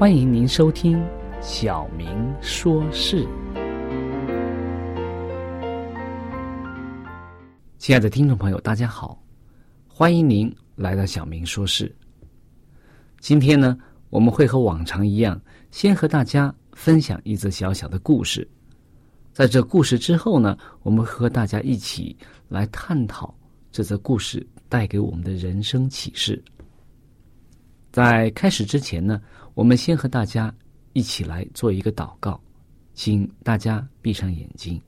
欢迎您收听《小明说事》。亲爱的听众朋友，大家好，欢迎您来到《小明说事》。今天呢，我们会和往常一样，先和大家分享一则小小的故事。在这故事之后呢，我们和大家一起来探讨这则故事带给我们的人生启示。在开始之前呢。我们先和大家一起来做一个祷告，请大家闭上眼睛。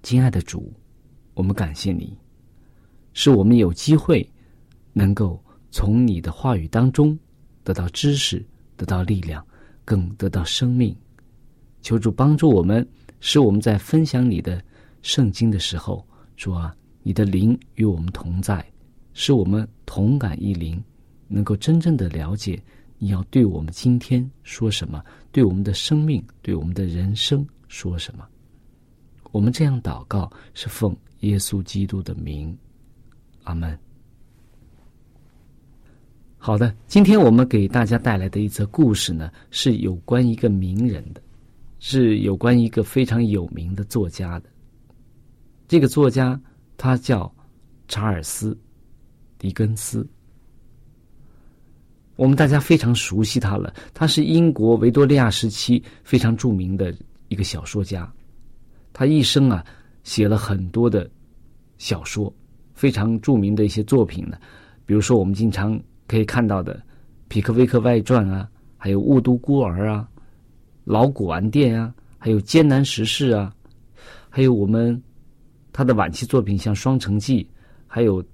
亲爱的主，我们感谢你，是我们有机会能够从你的话语当中得到知识、得到力量，更得到生命。求主帮助我们，使我们在分享你的圣经的时候，主啊，你的灵与我们同在，使我们同感一灵。能够真正的了解你要对我们今天说什么，对我们的生命，对我们的人生说什么。我们这样祷告是奉耶稣基督的名，阿门。好的，今天我们给大家带来的一则故事呢，是有关一个名人的，是有关一个非常有名的作家的。这个作家他叫查尔斯·狄更斯。我们大家非常熟悉他了，他是英国维多利亚时期非常著名的一个小说家，他一生啊写了很多的小说，非常著名的一些作品呢，比如说我们经常可以看到的《皮克威克外传》啊，还有《雾都孤儿》啊，《老古玩店》啊，还有《艰难时事》啊，还有我们他的晚期作品像《双城记》，还有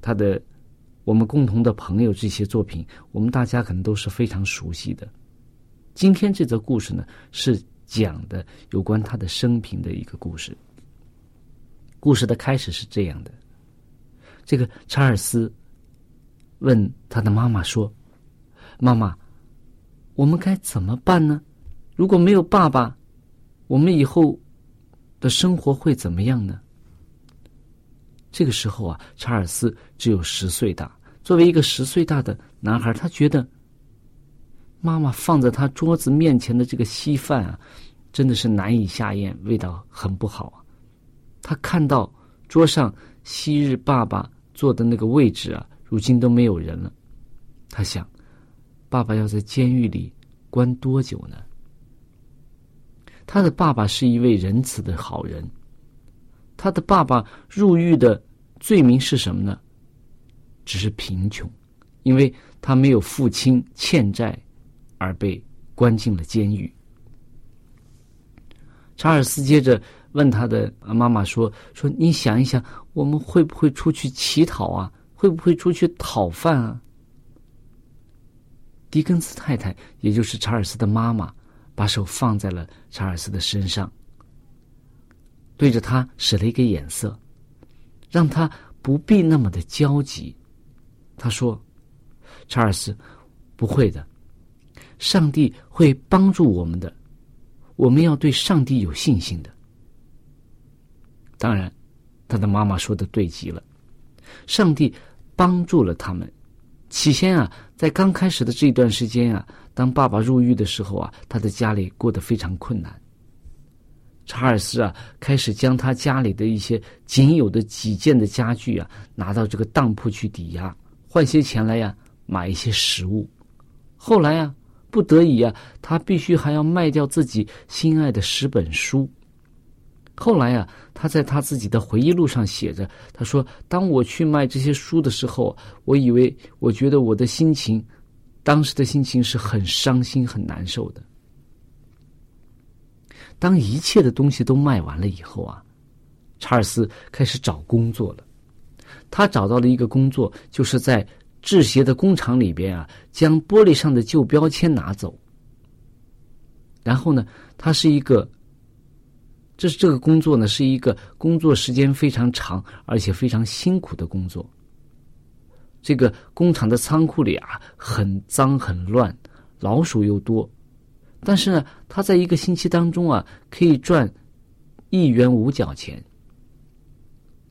他的。我们共同的朋友，这些作品，我们大家可能都是非常熟悉的。今天这则故事呢，是讲的有关他的生平的一个故事。故事的开始是这样的：这个查尔斯问他的妈妈说：“妈妈，我们该怎么办呢？如果没有爸爸，我们以后的生活会怎么样呢？”这个时候啊，查尔斯只有十岁大。作为一个十岁大的男孩，他觉得妈妈放在他桌子面前的这个稀饭啊，真的是难以下咽，味道很不好啊。他看到桌上昔日爸爸坐的那个位置啊，如今都没有人了。他想，爸爸要在监狱里关多久呢？他的爸爸是一位仁慈的好人，他的爸爸入狱的罪名是什么呢？只是贫穷，因为他没有父亲欠债，而被关进了监狱。查尔斯接着问他的妈妈说：“说你想一想，我们会不会出去乞讨啊？会不会出去讨饭啊？”狄更斯太太，也就是查尔斯的妈妈，把手放在了查尔斯的身上，对着他使了一个眼色，让他不必那么的焦急。他说：“查尔斯，不会的，上帝会帮助我们的。我们要对上帝有信心的。”当然，他的妈妈说的对极了，上帝帮助了他们。起先啊，在刚开始的这段时间啊，当爸爸入狱的时候啊，他的家里过得非常困难。查尔斯啊，开始将他家里的一些仅有的几件的家具啊，拿到这个当铺去抵押。换些钱来呀，买一些食物。后来呀，不得已呀，他必须还要卖掉自己心爱的十本书。后来呀，他在他自己的回忆录上写着：“他说，当我去卖这些书的时候，我以为，我觉得我的心情，当时的心情是很伤心、很难受的。当一切的东西都卖完了以后啊，查尔斯开始找工作了。”他找到了一个工作，就是在制鞋的工厂里边啊，将玻璃上的旧标签拿走。然后呢，他是一个，这是这个工作呢，是一个工作时间非常长而且非常辛苦的工作。这个工厂的仓库里啊，很脏很乱，老鼠又多。但是呢，他在一个星期当中啊，可以赚一元五角钱。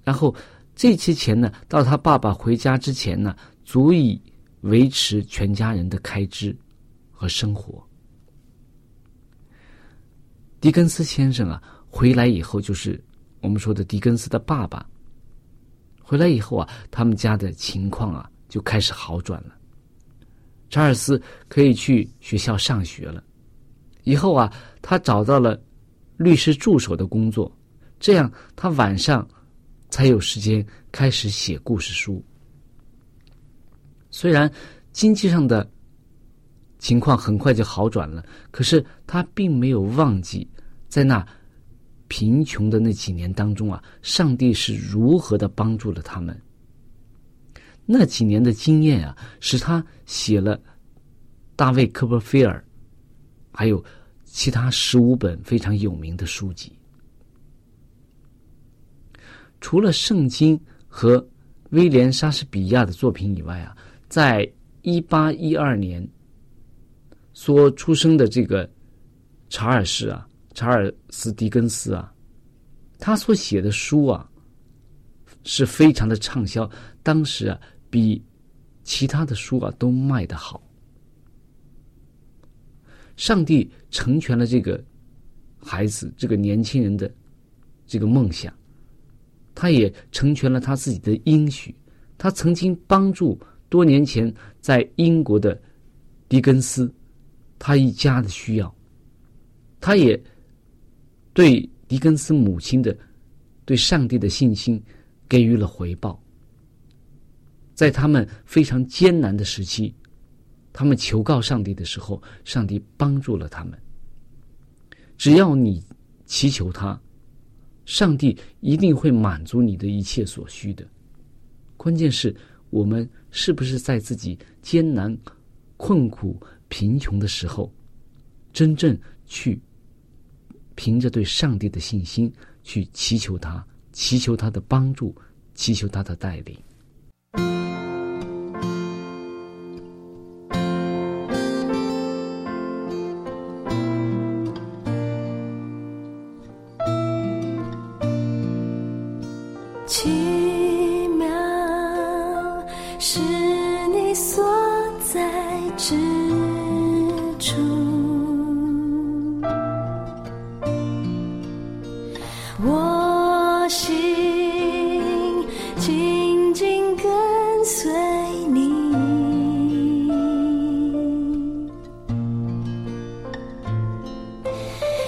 然后。这些钱呢，到他爸爸回家之前呢，足以维持全家人的开支和生活。狄更斯先生啊，回来以后就是我们说的狄更斯的爸爸。回来以后啊，他们家的情况啊就开始好转了。查尔斯可以去学校上学了。以后啊，他找到了律师助手的工作，这样他晚上。才有时间开始写故事书。虽然经济上的情况很快就好转了，可是他并没有忘记在那贫穷的那几年当中啊，上帝是如何的帮助了他们。那几年的经验啊，使他写了大卫·科波菲尔，还有其他十五本非常有名的书籍。除了圣经和威廉莎士比亚的作品以外啊，在一八一二年所出生的这个查尔斯啊，查尔斯狄更斯啊，他所写的书啊，是非常的畅销，当时啊，比其他的书啊都卖得好。上帝成全了这个孩子，这个年轻人的这个梦想。他也成全了他自己的应许。他曾经帮助多年前在英国的狄更斯，他一家的需要。他也对狄更斯母亲的对上帝的信心给予了回报。在他们非常艰难的时期，他们求告上帝的时候，上帝帮助了他们。只要你祈求他。上帝一定会满足你的一切所需的，关键是我们是不是在自己艰难、困苦、贫穷的时候，真正去凭着对上帝的信心去祈求他，祈求他的帮助，祈求他的带领。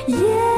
耶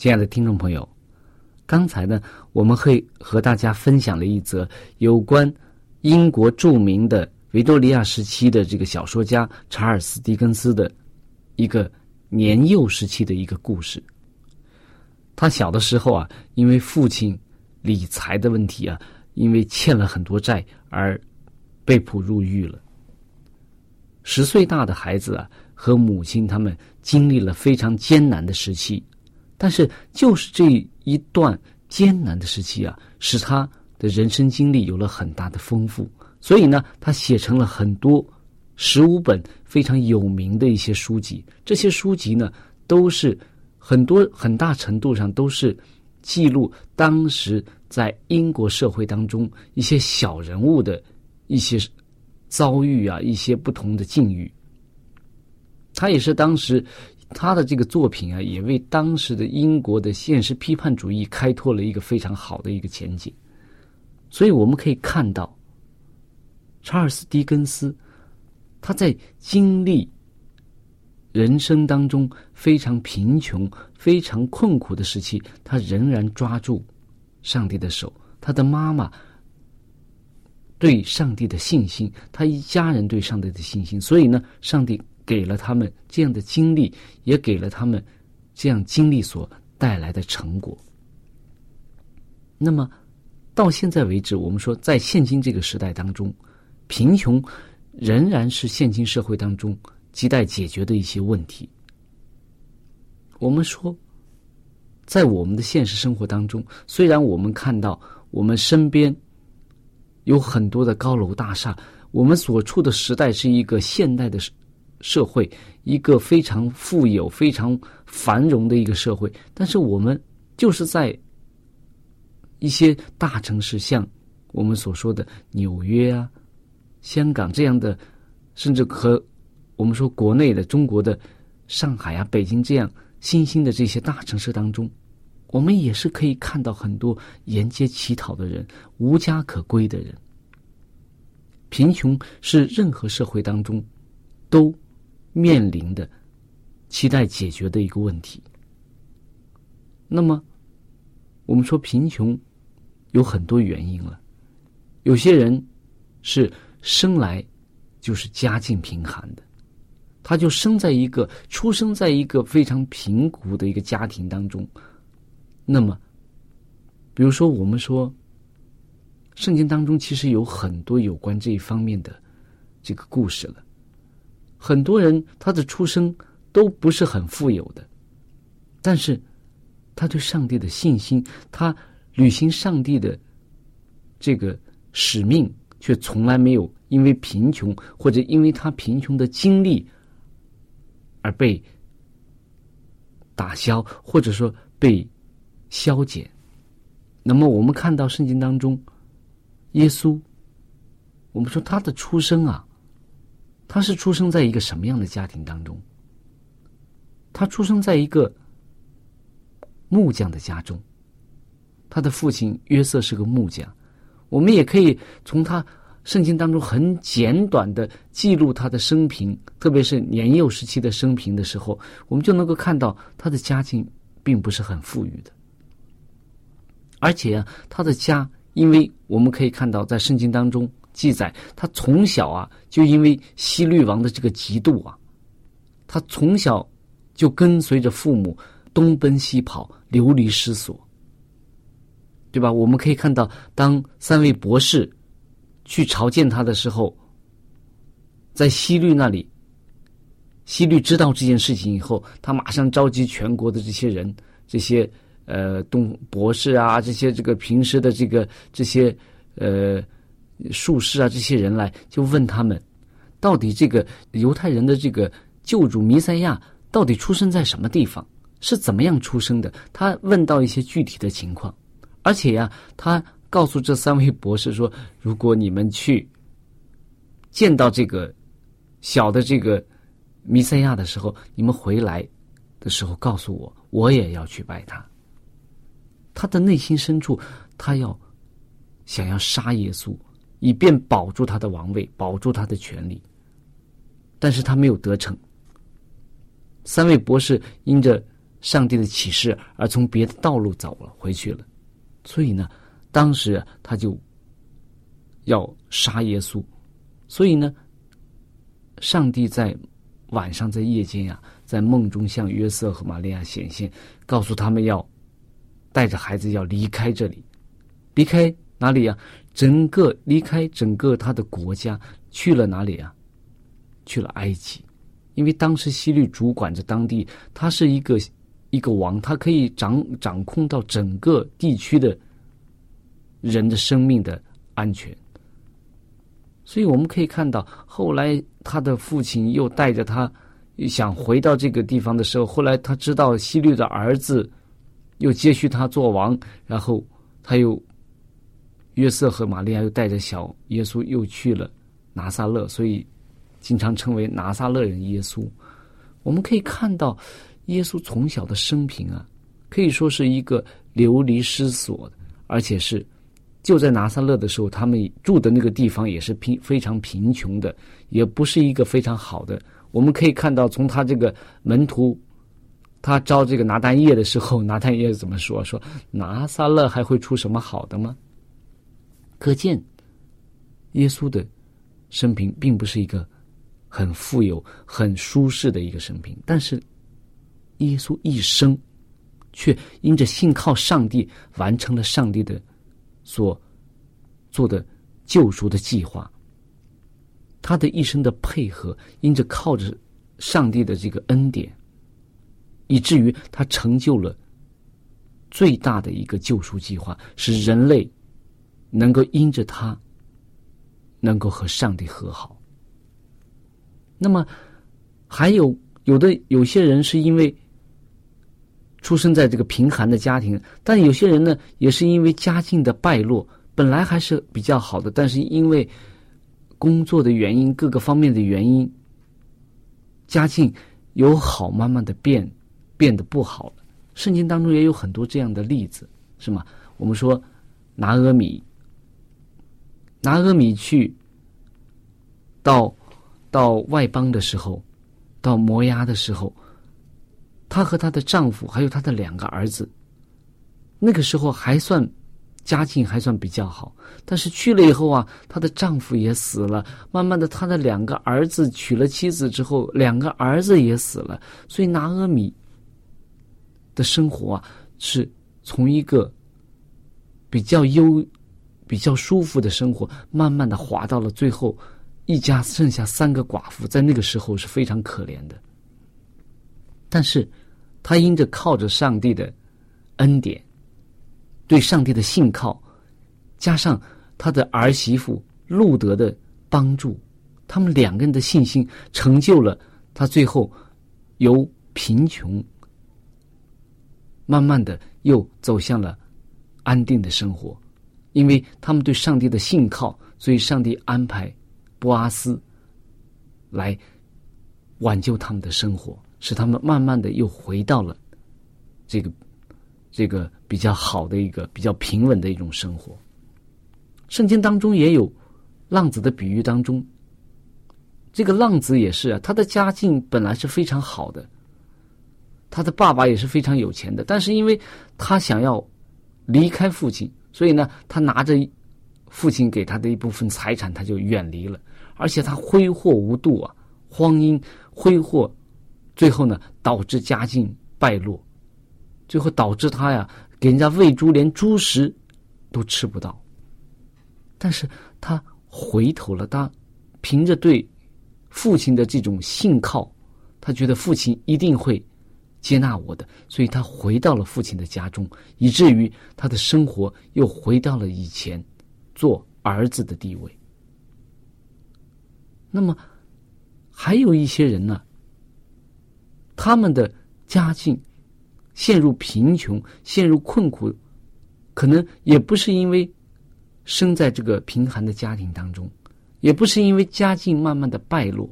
亲爱的听众朋友，刚才呢，我们会和大家分享了一则有关英国著名的维多利亚时期的这个小说家查尔斯·狄更斯的一个年幼时期的一个故事。他小的时候啊，因为父亲理财的问题啊，因为欠了很多债而被捕入狱了。十岁大的孩子啊，和母亲他们经历了非常艰难的时期，但是就是这一段艰难的时期啊，使他的人生经历有了很大的丰富。所以呢，他写成了很多十五本非常有名的一些书籍。这些书籍呢，都是很多很大程度上都是记录当时在英国社会当中一些小人物的一些。遭遇啊，一些不同的境遇。他也是当时他的这个作品啊，也为当时的英国的现实批判主义开拓了一个非常好的一个前景。所以我们可以看到，查尔斯·狄更斯他在经历人生当中非常贫穷、非常困苦的时期，他仍然抓住上帝的手。他的妈妈。对上帝的信心，他一家人对上帝的信心，所以呢，上帝给了他们这样的经历，也给了他们这样经历所带来的成果。那么，到现在为止，我们说，在现今这个时代当中，贫穷仍然是现今社会当中亟待解决的一些问题。我们说，在我们的现实生活当中，虽然我们看到我们身边。有很多的高楼大厦，我们所处的时代是一个现代的社会，一个非常富有、非常繁荣的一个社会。但是我们就是在一些大城市，像我们所说的纽约啊、香港这样的，甚至和我们说国内的中国的上海啊、北京这样新兴的这些大城市当中。我们也是可以看到很多沿街乞讨的人、无家可归的人。贫穷是任何社会当中都面临的、期待解决的一个问题。那么，我们说贫穷有很多原因了。有些人是生来就是家境贫寒的，他就生在一个出生在一个非常贫苦的一个家庭当中。那么，比如说，我们说，圣经当中其实有很多有关这一方面的这个故事了。很多人他的出生都不是很富有的，但是他对上帝的信心，他履行上帝的这个使命，却从来没有因为贫穷或者因为他贫穷的经历而被打消，或者说被。消减。那么，我们看到圣经当中，耶稣，我们说他的出生啊，他是出生在一个什么样的家庭当中？他出生在一个木匠的家中，他的父亲约瑟是个木匠。我们也可以从他圣经当中很简短的记录他的生平，特别是年幼时期的生平的时候，我们就能够看到他的家境并不是很富裕的。而且啊，他的家，因为我们可以看到，在圣经当中记载，他从小啊，就因为西律王的这个嫉妒啊，他从小就跟随着父母东奔西跑，流离失所，对吧？我们可以看到，当三位博士去朝见他的时候，在西律那里，西律知道这件事情以后，他马上召集全国的这些人，这些。呃，东博士啊，这些这个平时的这个这些呃术士啊，这些人来就问他们，到底这个犹太人的这个救主弥赛亚到底出生在什么地方，是怎么样出生的？他问到一些具体的情况，而且呀，他告诉这三位博士说，如果你们去见到这个小的这个弥赛亚的时候，你们回来的时候告诉我，我也要去拜他。他的内心深处，他要想要杀耶稣，以便保住他的王位，保住他的权利。但是他没有得逞。三位博士因着上帝的启示，而从别的道路走了回去了。所以呢，当时他就要杀耶稣。所以呢，上帝在晚上在夜间呀，在梦中向约瑟和玛利亚显现，告诉他们要带着孩子要离开这里，离开哪里呀？整个离开整个他的国家，去了哪里啊？去了埃及，因为当时希律主管着当地，他是一个一个王，他可以掌掌控到整个地区的人的生命的安全。所以我们可以看到，后来他的父亲又带着他想回到这个地方的时候，后来他知道希律的儿子又接续他做王，然后他又。约瑟和玛利亚又带着小耶稣又去了拿撒勒，所以经常称为拿撒勒人耶稣。我们可以看到，耶稣从小的生平啊，可以说是一个流离失所的，而且是就在拿撒勒的时候，他们住的那个地方也是贫非常贫穷的，也不是一个非常好的。我们可以看到，从他这个门徒，他招这个拿单叶的时候，拿单叶怎么说？说拿撒勒还会出什么好的吗？可见，耶稣的生平并不是一个很富有、很舒适的一个生平，但是耶稣一生却因着信靠上帝，完成了上帝的所做的救赎的计划。他的一生的配合，因着靠着上帝的这个恩典，以至于他成就了最大的一个救赎计划，使人类。能够因着他，能够和上帝和好。那么，还有有的有些人是因为出生在这个贫寒的家庭，但有些人呢，也是因为家境的败落，本来还是比较好的，但是因为工作的原因、各个方面的原因，家境由好慢慢的变变得不好了。圣经当中也有很多这样的例子，是吗？我们说拿阿米。拿阿米去到到外邦的时候，到摩押的时候，她和她的丈夫还有她的两个儿子，那个时候还算家境还算比较好。但是去了以后啊，她的丈夫也死了，慢慢的，她的两个儿子娶了妻子之后，两个儿子也死了，所以拿阿米的生活啊，是从一个比较优。比较舒服的生活，慢慢的滑到了最后，一家剩下三个寡妇，在那个时候是非常可怜的。但是，他因着靠着上帝的恩典，对上帝的信靠，加上他的儿媳妇路德的帮助，他们两个人的信心，成就了他最后由贫穷，慢慢的又走向了安定的生活。因为他们对上帝的信靠，所以上帝安排波阿斯来挽救他们的生活，使他们慢慢的又回到了这个这个比较好的一个比较平稳的一种生活。圣经当中也有浪子的比喻，当中这个浪子也是啊，他的家境本来是非常好的，他的爸爸也是非常有钱的，但是因为他想要离开父亲。所以呢，他拿着父亲给他的一部分财产，他就远离了，而且他挥霍无度啊，荒淫挥霍，最后呢，导致家境败落，最后导致他呀，给人家喂猪，连猪食都吃不到。但是他回头了，他凭着对父亲的这种信靠，他觉得父亲一定会。接纳我的，所以他回到了父亲的家中，以至于他的生活又回到了以前做儿子的地位。那么，还有一些人呢，他们的家境陷入贫穷、陷入困苦，可能也不是因为生在这个贫寒的家庭当中，也不是因为家境慢慢的败落，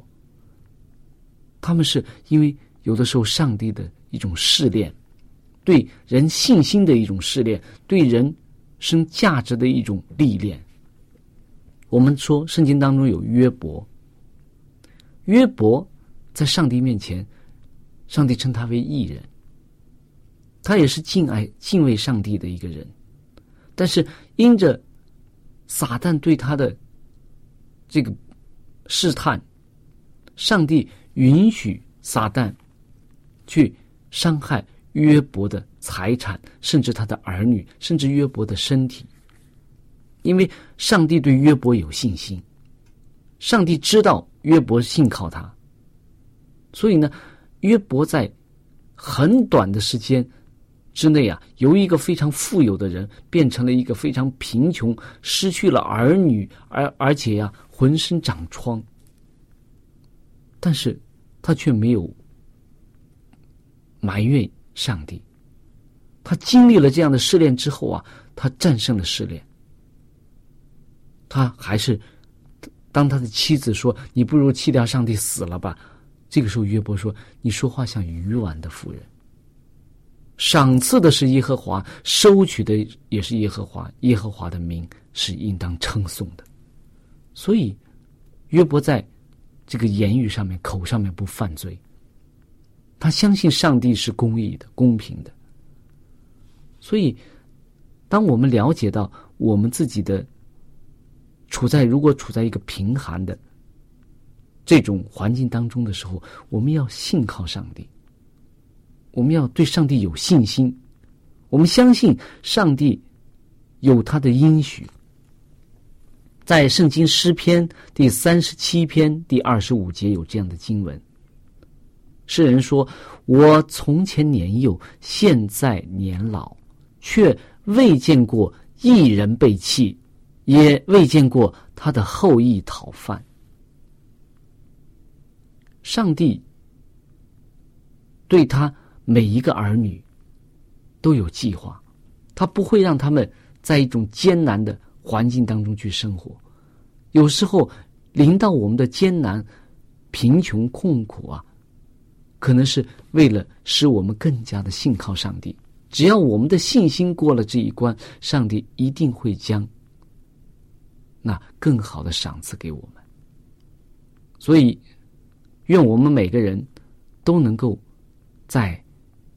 他们是因为有的时候上帝的。一种试炼，对人信心的一种试炼，对人生价值的一种历练。我们说圣经当中有约伯，约伯在上帝面前，上帝称他为艺人，他也是敬爱、敬畏上帝的一个人，但是因着撒旦对他的这个试探，上帝允许撒旦去伤害约伯的财产，甚至他的儿女，甚至约伯的身体，因为上帝对约伯有信心，上帝知道约伯信靠他，所以呢，约伯在很短的时间。之内啊，由一个非常富有的人变成了一个非常贫穷，失去了儿女，而而且呀，浑身长疮。但是，他却没有埋怨上帝。他经历了这样的试炼之后啊，他战胜了试炼。他还是当他的妻子说：“你不如弃掉上帝死了吧。”这个时候，约伯说：“你说话像鱼丸的妇人。”赏赐的是耶和华，收取的也是耶和华。耶和华的名是应当称颂的。所以，约伯在这个言语上面、口上面不犯罪。他相信上帝是公义的、公平的。所以，当我们了解到我们自己的处在如果处在一个贫寒的这种环境当中的时候，我们要信靠上帝。我们要对上帝有信心，我们相信上帝有他的应许。在圣经诗篇第三十七篇第二十五节有这样的经文：诗人说：“我从前年幼，现在年老，却未见过一人被弃，也未见过他的后裔讨饭。”上帝对他。每一个儿女都有计划，他不会让他们在一种艰难的环境当中去生活。有时候临到我们的艰难、贫穷、困苦啊，可能是为了使我们更加的信靠上帝。只要我们的信心过了这一关，上帝一定会将那更好的赏赐给我们。所以，愿我们每个人都能够在。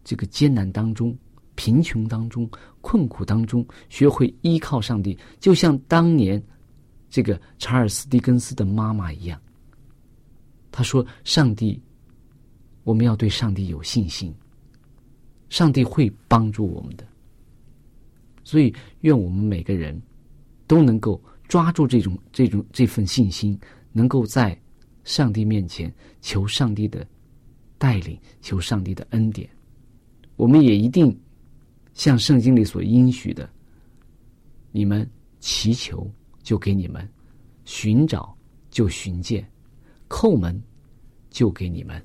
这个艰难当中、贫穷当中、困苦当中，学会依靠上帝，就像当年这个查尔斯·狄更斯的妈妈一样。他说：“上帝，我们要对上帝有信心，上帝会帮助我们的。”所以，愿我们每个人都能够抓住这种、这种、这份信心，能够在上帝面前求上帝的带领，求上帝的恩典。我们也一定像圣经里所应许的，你们祈求就给你们，寻找就寻见，叩门就给你们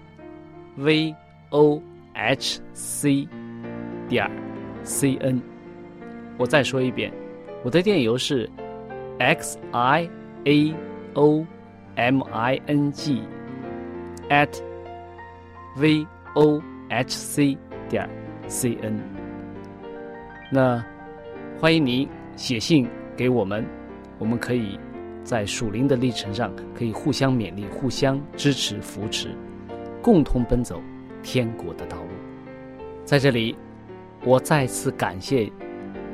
v o h c 点 c n。我再说一遍，我的电邮是 x i a o m i n g at v o h c。点 c n，那欢迎您写信给我们，我们可以在属灵的历程上可以互相勉励、互相支持、扶持，共同奔走天国的道路。在这里，我再次感谢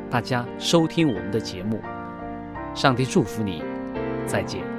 大家收听我们的节目，上帝祝福你，再见。